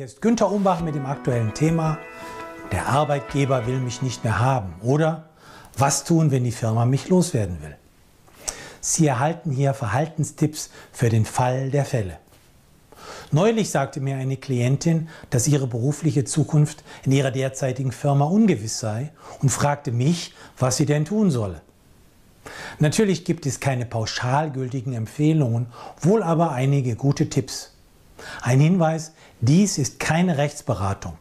Hier ist Günther Umbach mit dem aktuellen Thema Der Arbeitgeber will mich nicht mehr haben oder Was tun, wenn die Firma mich loswerden will? Sie erhalten hier Verhaltenstipps für den Fall der Fälle. Neulich sagte mir eine Klientin, dass ihre berufliche Zukunft in ihrer derzeitigen Firma ungewiss sei und fragte mich, was sie denn tun solle. Natürlich gibt es keine pauschal gültigen Empfehlungen, wohl aber einige gute Tipps. Ein Hinweis, dies ist keine Rechtsberatung.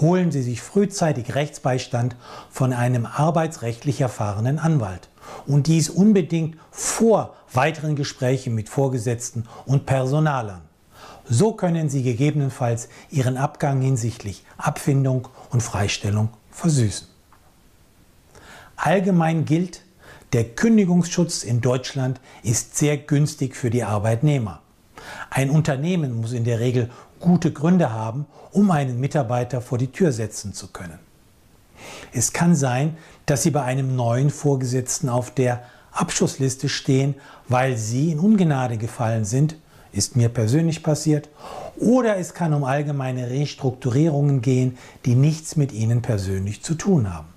Holen Sie sich frühzeitig Rechtsbeistand von einem arbeitsrechtlich erfahrenen Anwalt. Und dies unbedingt vor weiteren Gesprächen mit Vorgesetzten und Personalern. So können Sie gegebenenfalls Ihren Abgang hinsichtlich Abfindung und Freistellung versüßen. Allgemein gilt, der Kündigungsschutz in Deutschland ist sehr günstig für die Arbeitnehmer. Ein Unternehmen muss in der Regel gute Gründe haben, um einen Mitarbeiter vor die Tür setzen zu können. Es kann sein, dass Sie bei einem neuen Vorgesetzten auf der Abschussliste stehen, weil Sie in Ungnade gefallen sind, ist mir persönlich passiert, oder es kann um allgemeine Restrukturierungen gehen, die nichts mit Ihnen persönlich zu tun haben.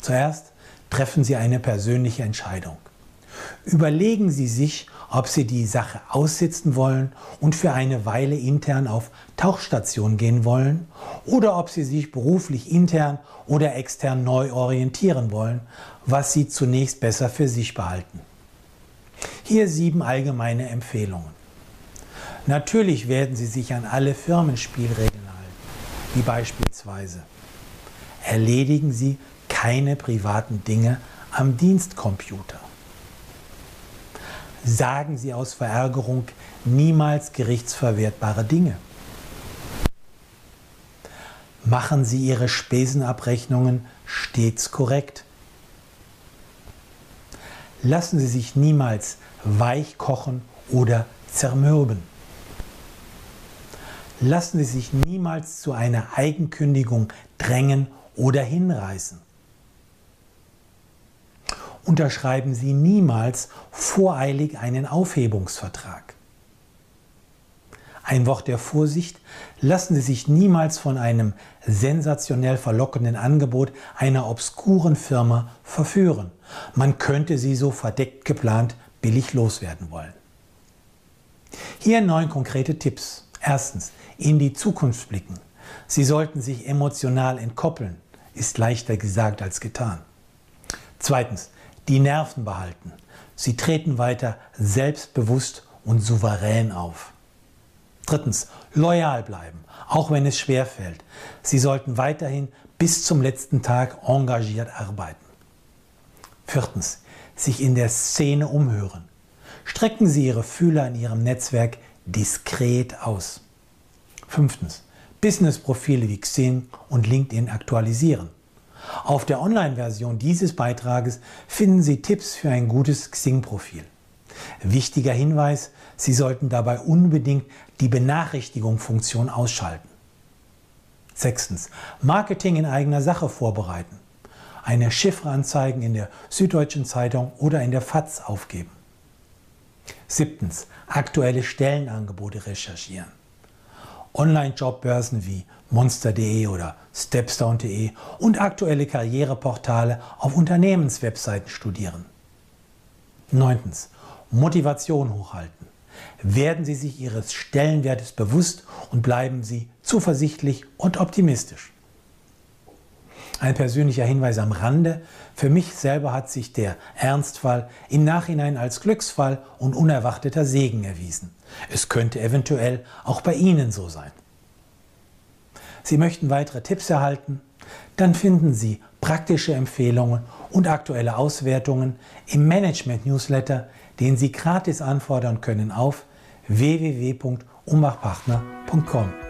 Zuerst treffen Sie eine persönliche Entscheidung. Überlegen Sie sich, ob Sie die Sache aussitzen wollen und für eine Weile intern auf Tauchstation gehen wollen oder ob Sie sich beruflich intern oder extern neu orientieren wollen, was Sie zunächst besser für sich behalten. Hier sieben allgemeine Empfehlungen. Natürlich werden Sie sich an alle Firmenspielregeln halten, wie beispielsweise erledigen Sie keine privaten Dinge am Dienstcomputer sagen Sie aus Verärgerung niemals gerichtsverwertbare Dinge. Machen Sie Ihre Spesenabrechnungen stets korrekt. Lassen Sie sich niemals weich kochen oder zermürben. Lassen Sie sich niemals zu einer Eigenkündigung drängen oder hinreißen unterschreiben Sie niemals voreilig einen Aufhebungsvertrag. Ein Wort der Vorsicht, lassen Sie sich niemals von einem sensationell verlockenden Angebot einer obskuren Firma verführen. Man könnte sie so verdeckt geplant billig loswerden wollen. Hier neun konkrete Tipps. Erstens, in die Zukunft blicken. Sie sollten sich emotional entkoppeln. Ist leichter gesagt als getan. Zweitens, die Nerven behalten. Sie treten weiter selbstbewusst und souverän auf. Drittens, loyal bleiben, auch wenn es schwer fällt. Sie sollten weiterhin bis zum letzten Tag engagiert arbeiten. Viertens, sich in der Szene umhören. Strecken Sie Ihre Fühler in Ihrem Netzwerk diskret aus. Fünftens, Businessprofile wie Xing und LinkedIn aktualisieren. Auf der Online-Version dieses Beitrages finden Sie Tipps für ein gutes Xing-Profil. Wichtiger Hinweis, Sie sollten dabei unbedingt die Benachrichtigung-Funktion ausschalten. Sechstens, Marketing in eigener Sache vorbereiten. Eine Chiffre anzeigen in der Süddeutschen Zeitung oder in der FAZ aufgeben. Siebtens, aktuelle Stellenangebote recherchieren. Online-Jobbörsen wie monster.de oder stepstone.de und aktuelle Karriereportale auf Unternehmenswebseiten studieren. 9. Motivation hochhalten. Werden Sie sich Ihres Stellenwertes bewusst und bleiben Sie zuversichtlich und optimistisch. Ein persönlicher Hinweis am Rande. Für mich selber hat sich der Ernstfall im Nachhinein als Glücksfall und unerwarteter Segen erwiesen. Es könnte eventuell auch bei Ihnen so sein. Sie möchten weitere Tipps erhalten? Dann finden Sie praktische Empfehlungen und aktuelle Auswertungen im Management-Newsletter, den Sie gratis anfordern können auf www.umbachpartner.com.